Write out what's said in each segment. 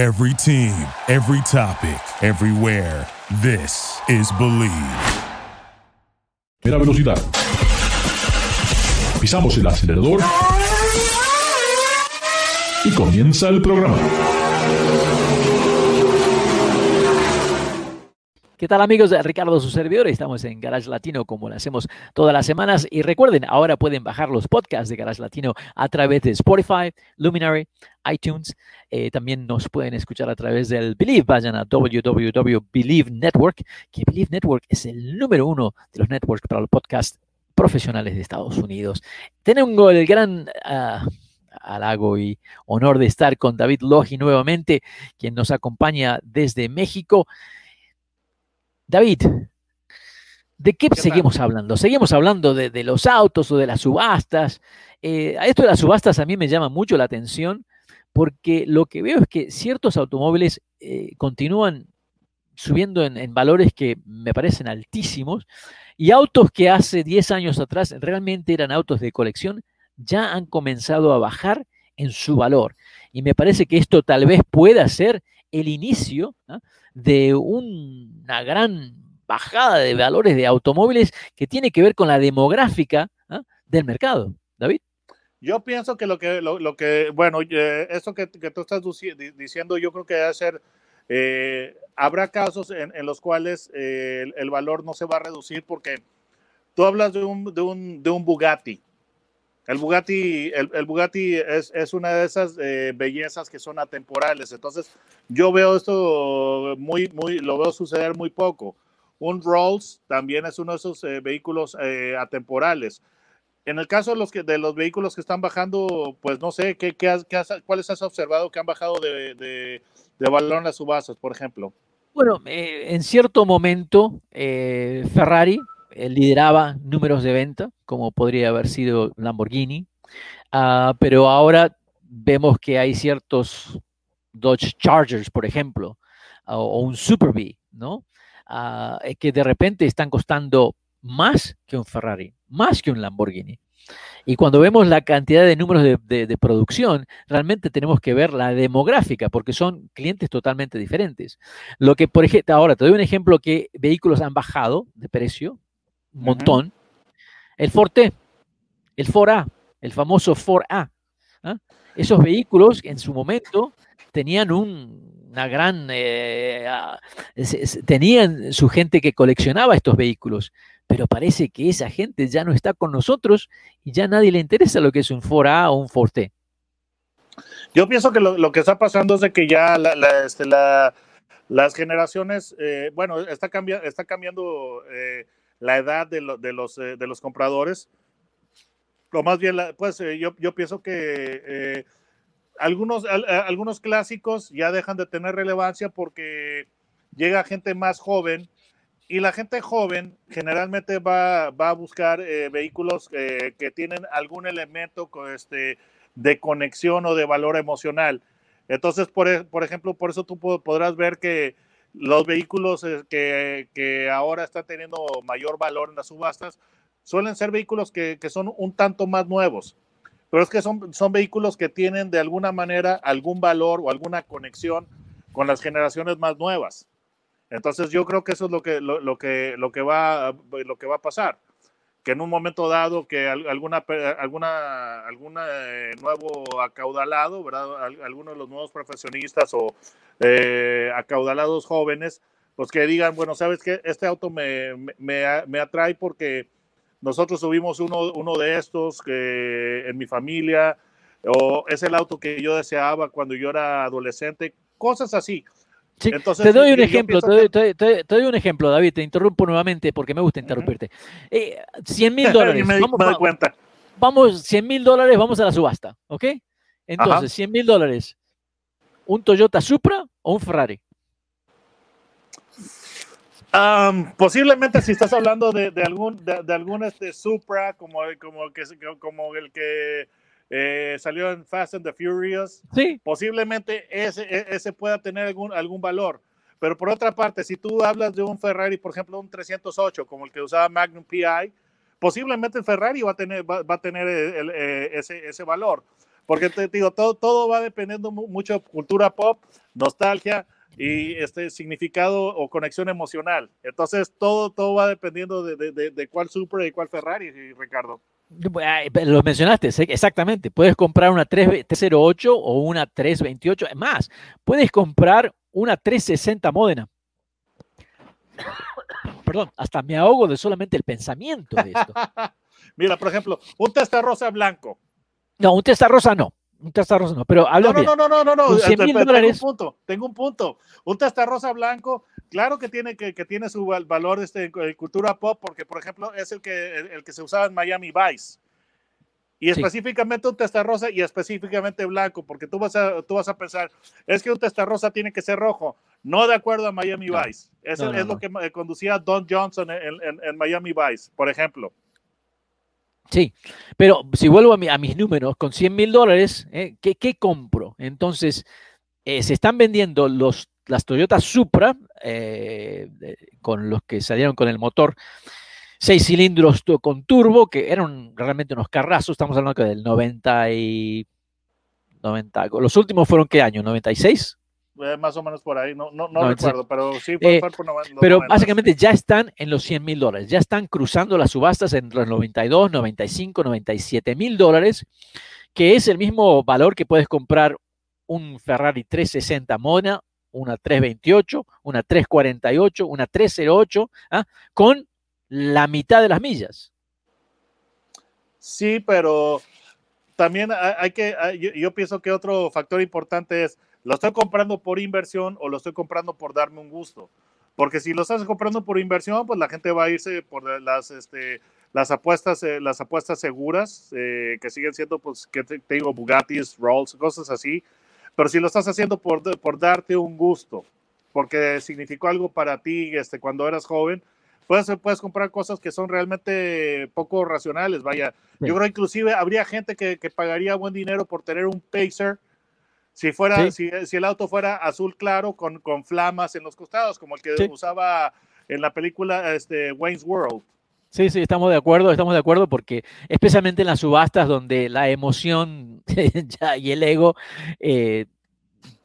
Every team, every topic, everywhere. This is Believe. Mera velocidad. Pisamos el acelerador y comienza el programa. ¿Qué tal amigos? Ricardo, su servidor. Estamos en Garage Latino como lo hacemos todas las semanas. Y recuerden, ahora pueden bajar los podcasts de Garage Latino a través de Spotify, Luminary, iTunes. Eh, también nos pueden escuchar a través del Believe. Vayan a www.believe Network, que Believe Network es el número uno de los networks para los podcasts profesionales de Estados Unidos. Tengo el gran... ah, halago y honor de estar con David Logi nuevamente, quien nos acompaña desde México. David, ¿de qué, seguimos hablando? ¿Seguimos hablando de, de los autos o de las subastas? Eh, esto de las subastas a mí me llama mucho la atención porque lo que veo es que ciertos automóviles eh, continúan subiendo en, en valores que me parecen altísimos y autos que hace 10 años atrás realmente eran autos de colección ya han comenzado a bajar en su valor. Y me parece que esto tal vez pueda ser el inicio de un- una gran bajada de valores de automóviles que tiene que ver con la demográfica del mercado. David. Yo pienso que lo que, lo, que bueno, eh, eso que, tú estás diciendo, yo creo que debe ser, eh, habrá casos en, en los cuales eh, el, el valor no se va a reducir porque tú hablas de un, de un, de un Bugatti. El Bugatti, el, Bugatti es, es una de esas eh, bellezas que son atemporales. Entonces, yo veo esto muy, muy, lo veo suceder muy poco. Un Rolls también es uno de esos eh, vehículos eh, atemporales. En el caso de los, que, los vehículos que están bajando, pues no sé, ¿qué, qué has- qué has- ¿cuáles has observado que han bajado de, de, de valor por ejemplo? Bueno, en cierto momento Ferrari lideraba números de venta, como podría haber sido Lamborghini, ah, pero ahora vemos que hay ciertos Dodge Chargers, por ejemplo, o, un Super Bee, ¿no? Ah, eh, que de repente están costando más que un Ferrari, más que un Lamborghini. Y cuando vemos la cantidad de números de, de- de producción, realmente tenemos que ver la demográfica, porque son clientes totalmente diferentes. Lo que, por ejemplo, ahora te doy un ejemplo que vehículos han bajado de precio, un montón. El Forte, el 4A, el famoso 4A. ¿ah? Esos vehículos en su momento tenían un- una gran, eh, ah, tenían su gente que coleccionaba estos vehículos, pero parece que esa gente ya no está con nosotros y ya nadie le interesa lo que es un 4A o un Forte. Yo pienso que lo, lo que está pasando es de que ya la- la- este, la- las generaciones, eh, bueno, está, cambia, está cambiando eh, la edad eh, de los compradores. O más bien, pues eh, yo, pienso que eh, algunos, algunos clásicos ya dejan de tener relevancia porque llega gente más joven y la gente joven generalmente va, va a buscar eh, vehículos eh, que tienen algún elemento co- este, de conexión o de valor emocional. Entonces, por, e- por ejemplo, por eso tú po- podrás ver que los vehículos eh, que, que ahora están teniendo mayor valor en las subastas suelen ser vehículos que, que son un tanto más nuevos. Pero es que son, son vehículos que tienen de alguna manera algún valor o alguna conexión con las generaciones más nuevas. Entonces yo creo que eso es lo que, lo, lo que, lo que, va, lo que va a pasar. Que en un momento dado que al- alguna, alguna, alguna eh, nuevo acaudalado, ¿verdad? Al- alguno de los nuevos profesionistas o eh, acaudalados jóvenes, pues que digan, bueno, ¿sabes qué? Este auto me, me- me atrae porque nosotros tuvimos uno, uno de estos que en mi familia, o es el auto que yo deseaba cuando yo era adolescente, cosas así. Sí, Entonces, te doy un ejemplo, te doy, que- te doy- te doy- te doy un ejemplo, David, te interrumpo nuevamente porque me gusta interrumpirte. Eh, 100 mil dólares. me, Vamos, me doy cuenta. vamos, 100 mil dólares, vamos a la subasta, ¿ok? Entonces, Ajá. 100 mil dólares, ¿un Toyota Supra o un Ferrari? Posiblemente si estás hablando de, de algún de, de algún este Supra como como el que como el que eh, salió en Fast and the Furious Sí, posiblemente ese, e- ese pueda tener algún, algún valor pero por otra parte si tú hablas de un Ferrari por ejemplo un 308 como el que usaba Magnum PI posiblemente el Ferrari va a tener va, va a tener el- el, eh, ese, ese valor porque te digo, todo, todo va dependiendo mucho de cultura pop, nostalgia y este significado o conexión emocional. Entonces, todo, todo va dependiendo de, de, de, cuál Supra y cuál Ferrari, Ricardo. Lo mencionaste, exactamente. Puedes comprar una 308 o una 328. Más, puedes comprar una 360 Modena. Perdón, hasta me ahogo de solamente el pensamiento de esto. Mira, por ejemplo, un rosa blanco. No, un rosa no. Un rosa no, pero hablo no, no, no, no, no, no, Tengo un punto, tengo un punto. Un rosa blanco, claro que tiene, que, que tiene su valor este, en cultura pop, porque, por ejemplo, es el que, el, que se usaba en Miami Vice. Y específicamente un rosa y específicamente blanco, porque tú vas, a, tú vas a pensar, es que un rosa tiene que ser rojo. No de acuerdo a Miami Vice. Eso es lo que conducía Don Johnson en, en Miami Vice, por ejemplo. Sí, pero si vuelvo a, mis números, con 100 mil dólares, ¿eh? ¿qué, compro? Entonces, eh, se están vendiendo los, las Toyota Supra, eh, con los que salieron con el motor seis cilindros con turbo, que eran realmente unos carrazos, estamos hablando del 90 y... 90, los últimos fueron qué año, 96? Eh, más o menos por ahí, no, no, no, recuerdo, pero sí eh, por, Pero básicamente ya están en los 100 mil dólares, ya están cruzando las subastas entre los 92, 95, 97 mil dólares, que es el mismo valor que puedes comprar un Ferrari 360 Mona, una 328, una 348, una 308, ¿ah? con la mitad de las millas. Sí, pero también hay que, yo pienso que otro factor importante es ¿Lo estoy comprando por inversión o lo estoy comprando por darme un gusto? Porque si lo estás comprando por inversión, pues la gente va a irse por las, este, las, apuestas, eh, las apuestas seguras, eh, que siguen siendo, pues, que te, digo, Bugattis, Rolls, cosas así. Pero si lo estás haciendo por, por darte un gusto, porque significó algo para ti este, cuando eras joven, puedes, puedes comprar cosas que son realmente poco racionales. Vaya, yo creo inclusive habría gente que, que pagaría buen dinero por tener un Pacer si, fuera, si, el auto fuera azul claro con, con, flamas en los costados, como el que usaba en la película este, Wayne's World. Sí, sí, estamos de acuerdo, estamos de acuerdo porque especialmente en las subastas donde la emoción y el ego eh,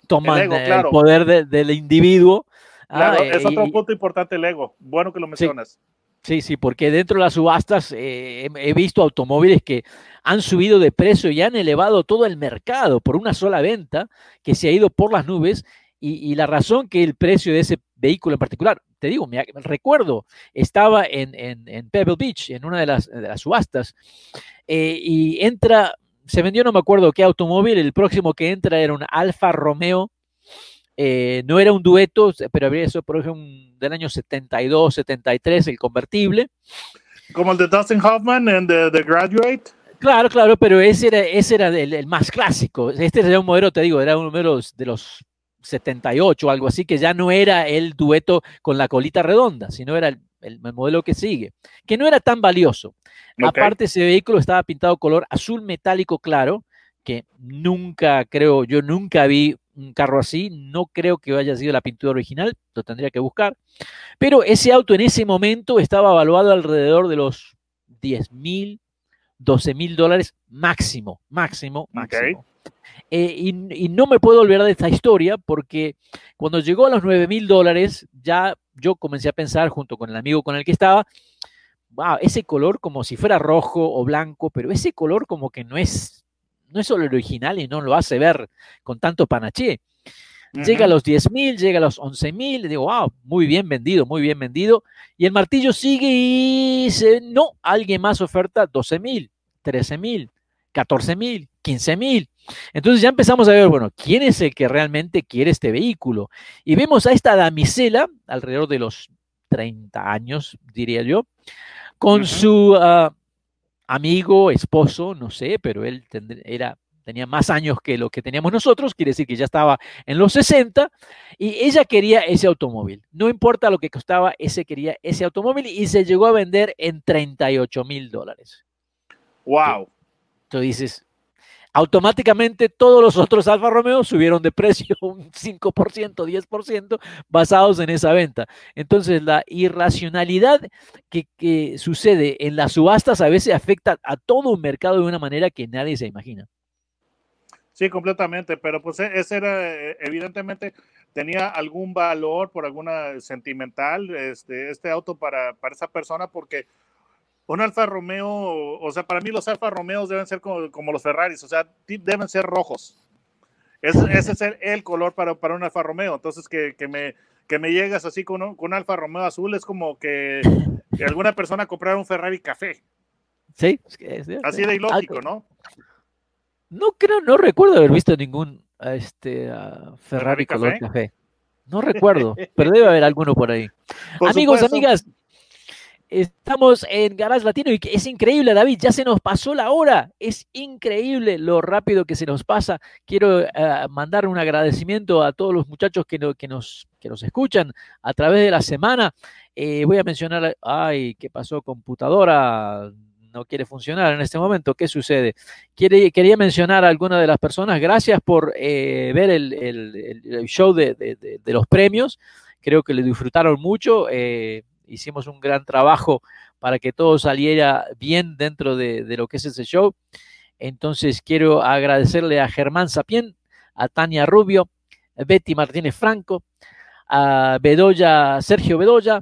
toman el, poder del individuo. Claro, ah, es otro punto importante el ego. Bueno que lo mencionas. Sí, sí, porque dentro de las subastas eh, he visto automóviles que han subido de precio y han elevado todo el mercado por una sola venta que se ha ido por las nubes y, la razón que el precio de ese vehículo en particular, te digo, me, recuerdo, estaba en, Pebble Beach, en una de las, subastas, eh, y entra, se vendió no me acuerdo qué automóvil, el próximo que entra era un Alfa Romeo eh, no era un dueto, pero habría eso, por ejemplo, del año 72, 73, el convertible. Como el de Dustin Hoffman en The, Graduate. Claro, claro, pero ese era, ese era el, más clásico. Este era un modelo, te digo, era un modelo de los 78 o algo así, que ya no era el dueto con la colita redonda, sino era el, modelo que sigue, que no era tan valioso. Aparte, ese vehículo estaba pintado color azul metálico claro, que nunca creo, yo nunca vi un carro así, no creo que haya sido la pintura original, lo tendría que buscar, pero ese auto en ese momento estaba evaluado alrededor de los 10 mil, 12 mil dólares máximo, máximo, máximo. Eh, y, no me puedo olvidar de esta historia porque cuando llegó a los 9 mil dólares, ya yo comencé a pensar junto con el amigo con el que estaba, wow, ese color como si fuera rojo o blanco, pero ese color como que no es no es solo el original y no lo hace ver con tanto panaché. Llega a los 10 mil, llega a los 11 mil, digo, wow, muy bien vendido, muy bien vendido. Y el martillo sigue y dice, no, alguien más oferta 12 mil, 13 mil, 14 mil, 15 mil. Entonces ya empezamos a ver, bueno, ¿quién es el que realmente quiere este vehículo? Y vemos a esta damisela, alrededor de los 30 años, diría yo, con su ah, amigo, esposo, no sé, pero él era, tenía más años que lo que teníamos nosotros, quiere decir que ya estaba en los 60, y ella quería ese automóvil. No importa lo que costaba, ese quería ese automóvil y se llegó a vender en 38 mil dólares. ¡Wow! Tú dices, automáticamente todos los otros Alfa Romeo subieron de precio un 5%, 10% basados en esa venta. Entonces la irracionalidad que, sucede en las subastas a veces afecta a todo un mercado de una manera que nadie se imagina. Sí, completamente, pero pues e, ese era, eh, evidentemente, tenía algún valor por alguna sentimental, este, este auto para, para esa persona, porque un Alfa Romeo, o sea, para mí los Alfa Romeos deben ser como, como los Ferraris, o sea, deben ser rojos. ese es el, el color para, para, un Alfa Romeo. Entonces, que, que, me, que me llegas así con un, con un Alfa Romeo azul es como que, alguna persona comprara un Ferrari café. Sí, así de ilógico, ¿no? No creo, no recuerdo haber visto ningún este, uh, Ferrari, Ferrari color café? café. No recuerdo, pero debe haber alguno por ahí. Por Amigos, supuesto. amigas, Estamos en Garage Latino y es increíble, David, ya se nos pasó la hora. Es increíble lo rápido que se nos pasa. Quiero uh, mandar un agradecimiento a todos los muchachos que, no, que, nos, que nos escuchan a través de la semana. Eh, voy a mencionar, ay, ¿qué pasó? Computadora no quiere funcionar en este momento. ¿Qué sucede? Quería mencionar a alguna de las personas. Gracias por eh, ver el, show de, los premios. Creo que le disfrutaron mucho. Eh, hicimos un gran trabajo para que todo saliera bien dentro de, lo que es ese show. Entonces quiero agradecerle a Germán Sapien, a Tania Rubio, Betty Martínez Franco, a Bedoya, Sergio Bedoya,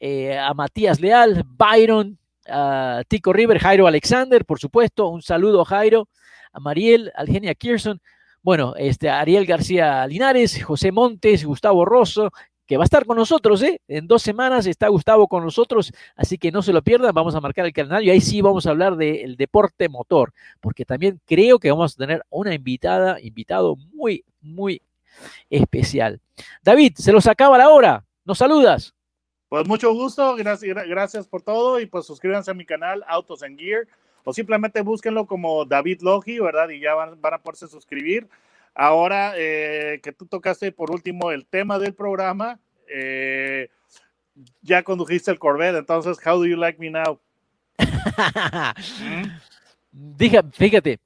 eh, a Matías Leal, Byron, a Tico River, Jairo Alexander, por supuesto, un saludo a Jairo, a Mariel, a Algenia Kirson, bueno, este, a Ariel García Linares, José Montes, Gustavo Rosso, que va a estar con nosotros, ¿eh? En dos semanas está Gustavo con nosotros, así que no se lo pierdan, vamos a marcar el y ahí sí vamos a hablar del de deporte motor, porque también creo que vamos a tener una invitada, invitado muy, muy especial. David, se los acaba la hora, nos saludas. Pues mucho gusto, gracias, gracias por todo y pues suscríbanse a mi canal Autos and Gear o simplemente búsquenlo como David Logi, ¿verdad? Y ya van, van a poderse suscribir. Ahora eh, que tú tocaste por último el tema del programa, eh, ya condujiste el Corvette, entonces, how do you like me now? Fíjate,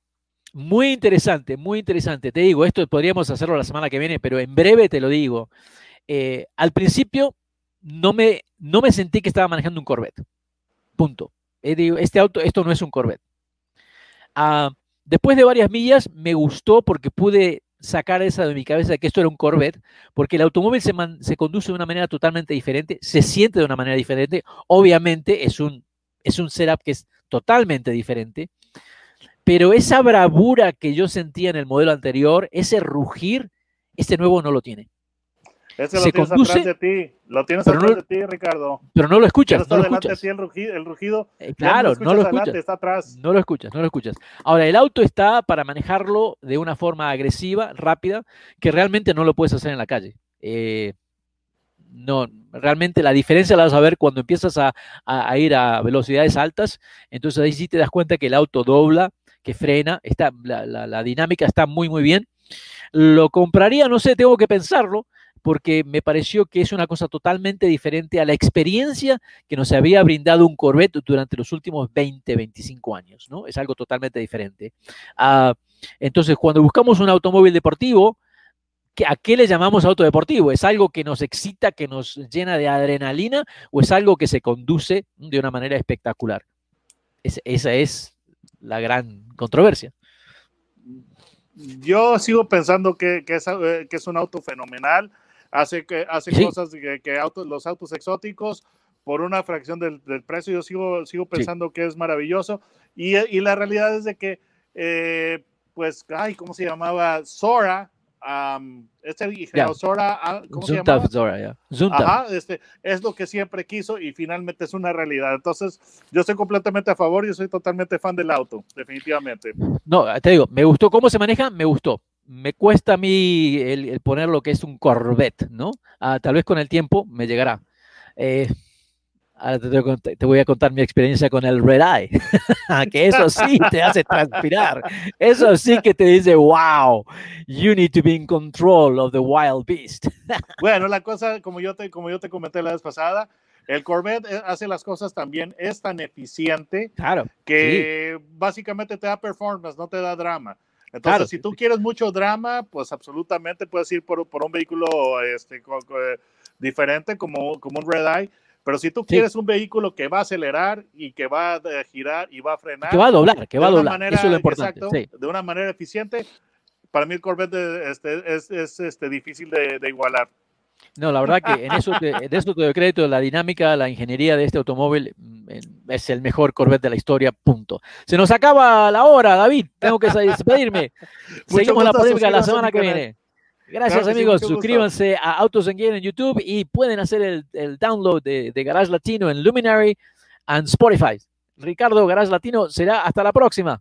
muy interesante, muy interesante. Te digo, esto podríamos hacerlo la semana que viene, pero en breve te lo digo. Eh, al principio no me, no me sentí que estaba manejando un Corvette. Punto. Este auto, esto no es un Corvette. Uh, Después de varias millas me gustó porque pude sacar esa de mi cabeza que esto era un Corvette, porque el automóvil se, conduce de una manera totalmente diferente, se siente de una manera diferente, obviamente es un, es un setup que es totalmente diferente, pero esa bravura que yo sentía en el modelo anterior, ese rugir, este nuevo no lo tiene. Ese lo se tienes conduce, atrás de ti, lo tienes atrás no, de ti, Ricardo. Pero no lo escuchas. No lo escuchas. De ti el rugido, el rugido eh, claro, no, lo escuchas. está atrás. No lo escuchas, no lo escuchas. Ahora, el auto está para manejarlo de una forma agresiva, rápida, que realmente no lo puedes hacer en la calle. Eh, no, realmente la diferencia la vas a ver cuando empiezas a, a, a, ir a velocidades altas, entonces ahí sí te das cuenta que el auto dobla, que frena, está, la, la, la dinámica está muy, muy bien. Lo compraría, no sé, tengo que pensarlo, porque me pareció que es una cosa totalmente diferente a la experiencia que nos había brindado un Corvette durante los últimos 20, 25 años, ¿no? Es algo totalmente diferente. Uh, entonces, cuando buscamos un automóvil deportivo, ¿a qué le llamamos auto deportivo? ¿Es algo que nos excita, que nos llena de adrenalina o es algo que se conduce de una manera espectacular? Es, esa es la gran controversia. Yo sigo pensando que, que, es, eh, que es un auto fenomenal hace, que, hace sí. cosas que, que autos, los autos exóticos por una fracción del, del, precio. Yo sigo, sigo pensando sí. que es maravilloso. Y, y, la realidad es de que, eh, pues, ay, ¿cómo se llamaba? Sora. Um, este ingeniero yeah. Sora, ah, ¿cómo se? Zora, yeah. Ajá, este, es lo que siempre quiso y finalmente es una realidad. Entonces, yo estoy completamente a favor y soy totalmente fan del auto, definitivamente. No, te digo, me gustó cómo se maneja, me gustó me cuesta a mí el, el, poner lo que es un Corvette, ¿no? Ah, tal vez con el tiempo me llegará. Eh, ahora te, te, voy a contar mi experiencia con el Red Eye, que eso sí te hace transpirar. Eso sí que te dice, wow, you need to be in control of the wild beast. bueno, la cosa, como yo, te, como yo te comenté la vez pasada, el Corvette eh, hace las cosas también, es tan eficiente claro, que sí. básicamente te da performance, no te da drama. Entonces, claro, si tú quieres mucho drama, pues absolutamente puedes ir por, por un vehículo este, co, co, diferente como, como un Red Eye. Pero si tú sí. quieres un vehículo que va a acelerar y que va a girar y va a frenar, que va a doblar, que va a doblar, manera, eso es lo importante. Exacto, sí. De una manera eficiente, para mí el Corvette este, es, es este, difícil de, de, igualar. No, la verdad que en eso, te, en eso te doy crédito, la dinámica, la ingeniería de este automóvil mm, es el mejor Corvette de la historia, punto. Se nos acaba la hora, David, tengo que despedirme. Seguimos la polémica la semana que viene. Gracias claro amigos, suscríbanse a Autos en Game en YouTube y pueden hacer el, el download de, de, Garage Latino en Luminary and Spotify. Ricardo Garage Latino será hasta la próxima.